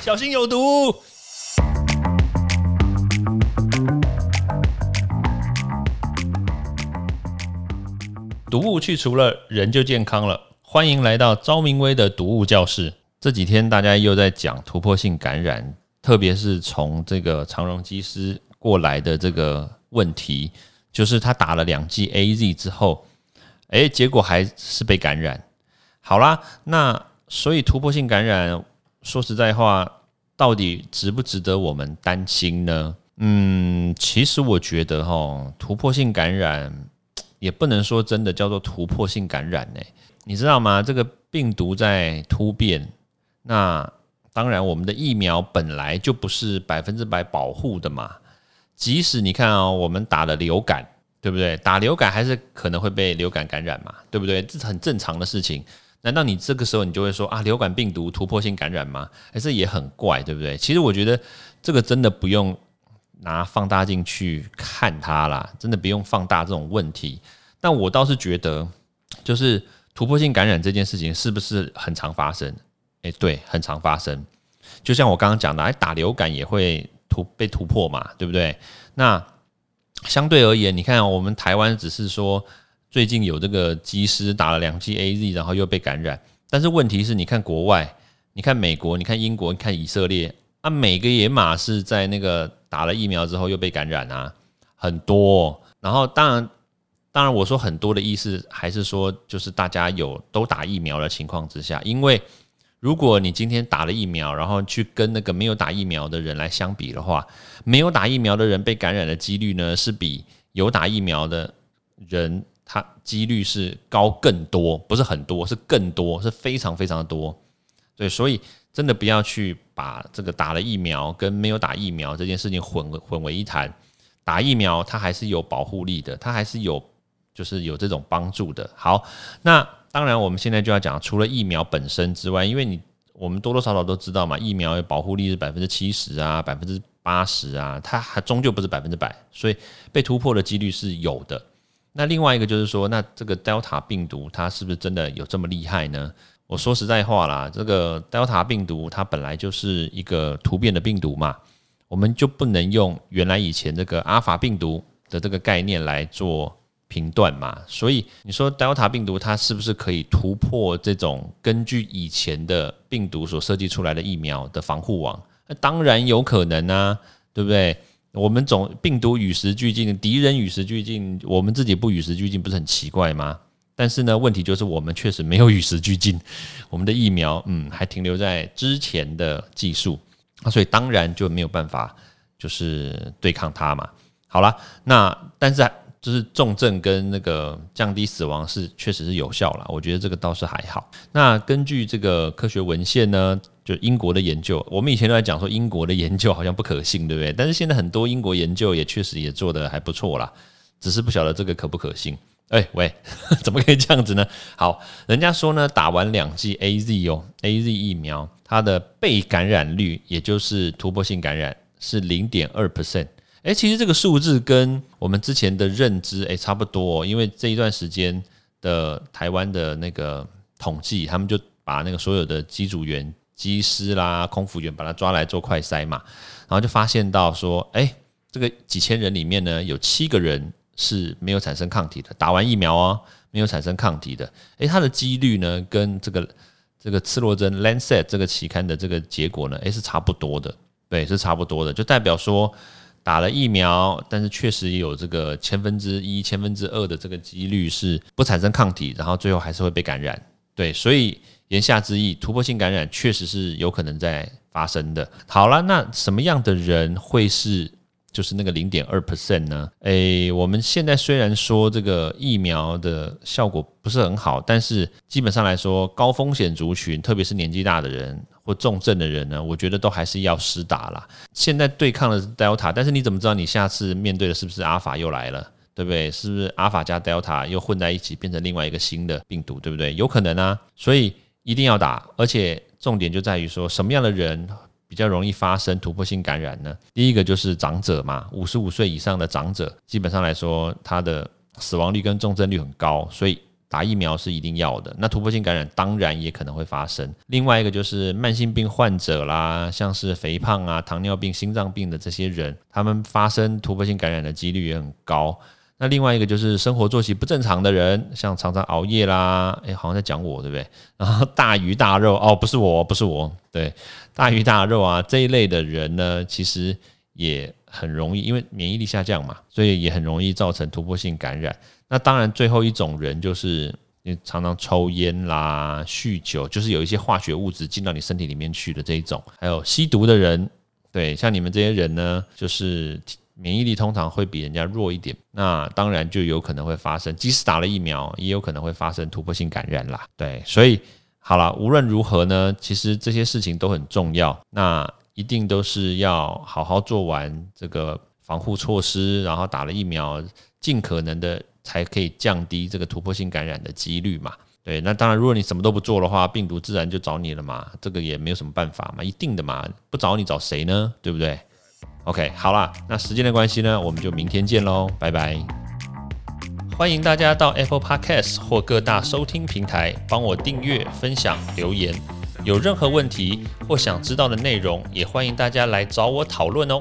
小心有毒。毒物去除了，人就健康了。欢迎来到昭明威的毒物教室。这几天大家又在讲突破性感染，特别是从这个长荣机师过来的这个问题，就是他打了两剂 A Z 之后，诶，结果还是被感染。好啦，那所以突破性感染，说实在话，到底值不值得我们担心呢？嗯，其实我觉得哈，突破性感染。也不能说真的叫做突破性感染呢，你知道吗？这个病毒在突变，那当然我们的疫苗本来就不是百分之百保护的嘛。即使你看哦，我们打了流感，对不对？打流感还是可能会被流感感染嘛，对不对？这是很正常的事情。难道你这个时候你就会说啊，流感病毒突破性感染吗？还是也很怪，对不对？其实我觉得这个真的不用。拿放大镜去看它啦，真的不用放大这种问题。但我倒是觉得，就是突破性感染这件事情是不是很常发生？诶，对，很常发生。就像我刚刚讲的，哎，打流感也会突被突破嘛，对不对？那相对而言，你看我们台湾只是说最近有这个机师打了两剂 A Z，然后又被感染。但是问题是，你看国外，你看美国，你看英国，你看以色列。啊，每个野马是在那个打了疫苗之后又被感染啊，很多。然后当然，当然我说很多的意思还是说，就是大家有都打疫苗的情况之下，因为如果你今天打了疫苗，然后去跟那个没有打疫苗的人来相比的话，没有打疫苗的人被感染的几率呢，是比有打疫苗的人它几率是高更多，不是很多，是更多，是非常非常的多。对，所以。真的不要去把这个打了疫苗跟没有打疫苗这件事情混混为一谈。打疫苗它还是有保护力的，它还是有就是有这种帮助的。好，那当然我们现在就要讲，除了疫苗本身之外，因为你我们多多少少都知道嘛，疫苗的保护力是百分之七十啊，百分之八十啊，它还终究不是百分之百，所以被突破的几率是有的。那另外一个就是说，那这个 Delta 病毒它是不是真的有这么厉害呢？我说实在话啦，这个 Delta 病毒它本来就是一个突变的病毒嘛，我们就不能用原来以前这个阿尔法病毒的这个概念来做评断嘛。所以你说 Delta 病毒它是不是可以突破这种根据以前的病毒所设计出来的疫苗的防护网？那当然有可能啊，对不对？我们总病毒与时俱进，敌人与时俱进，我们自己不与时俱进，不是很奇怪吗？但是呢，问题就是我们确实没有与时俱进，我们的疫苗，嗯，还停留在之前的技术，啊，所以当然就没有办法就是对抗它嘛。好了，那但是就是重症跟那个降低死亡是确实是有效了，我觉得这个倒是还好。那根据这个科学文献呢，就英国的研究，我们以前都在讲说英国的研究好像不可信，对不对？但是现在很多英国研究也确实也做得还不错啦，只是不晓得这个可不可信。哎喂，怎么可以这样子呢？好，人家说呢，打完两剂 A Z 哦，A Z 疫苗，它的被感染率，也就是突破性感染是零点二 percent。哎，其实这个数字跟我们之前的认知哎差不多，因为这一段时间的台湾的那个统计，他们就把那个所有的机组员、机师啦、空服员把他抓来做快筛嘛，然后就发现到说，哎，这个几千人里面呢，有七个人。是没有产生抗体的，打完疫苗哦，没有产生抗体的，诶，它的几率呢，跟这个这个次洛针 Lancet 这个期刊的这个结果呢，诶，是差不多的，对，是差不多的，就代表说打了疫苗，但是确实也有这个千分之一、千分之二的这个几率是不产生抗体，然后最后还是会被感染，对，所以言下之意，突破性感染确实是有可能在发生的。好了，那什么样的人会是？就是那个零点二 percent 呢？诶，我们现在虽然说这个疫苗的效果不是很好，但是基本上来说，高风险族群，特别是年纪大的人或重症的人呢，我觉得都还是要施打啦。现在对抗的是 Delta，但是你怎么知道你下次面对的是不是阿尔法又来了？对不对？是不是阿尔法加 Delta 又混在一起，变成另外一个新的病毒？对不对？有可能啊，所以一定要打，而且重点就在于说什么样的人。比较容易发生突破性感染呢？第一个就是长者嘛，五十五岁以上的长者，基本上来说，他的死亡率跟重症率很高，所以打疫苗是一定要的。那突破性感染当然也可能会发生。另外一个就是慢性病患者啦，像是肥胖啊、糖尿病、心脏病的这些人，他们发生突破性感染的几率也很高。那另外一个就是生活作息不正常的人，像常常熬夜啦，诶，好像在讲我对不对？然后大鱼大肉哦，不是我，不是我，对，大鱼大肉啊这一类的人呢，其实也很容易，因为免疫力下降嘛，所以也很容易造成突破性感染。那当然，最后一种人就是你常常抽烟啦、酗酒，就是有一些化学物质进到你身体里面去的这一种，还有吸毒的人，对，像你们这些人呢，就是。免疫力通常会比人家弱一点，那当然就有可能会发生，即使打了疫苗，也有可能会发生突破性感染啦。对，所以好了，无论如何呢，其实这些事情都很重要，那一定都是要好好做完这个防护措施，然后打了疫苗，尽可能的才可以降低这个突破性感染的几率嘛。对，那当然，如果你什么都不做的话，病毒自然就找你了嘛，这个也没有什么办法嘛，一定的嘛，不找你找谁呢？对不对？OK，好啦，那时间的关系呢，我们就明天见喽，拜拜！欢迎大家到 Apple Podcast 或各大收听平台帮我订阅、分享、留言。有任何问题或想知道的内容，也欢迎大家来找我讨论哦。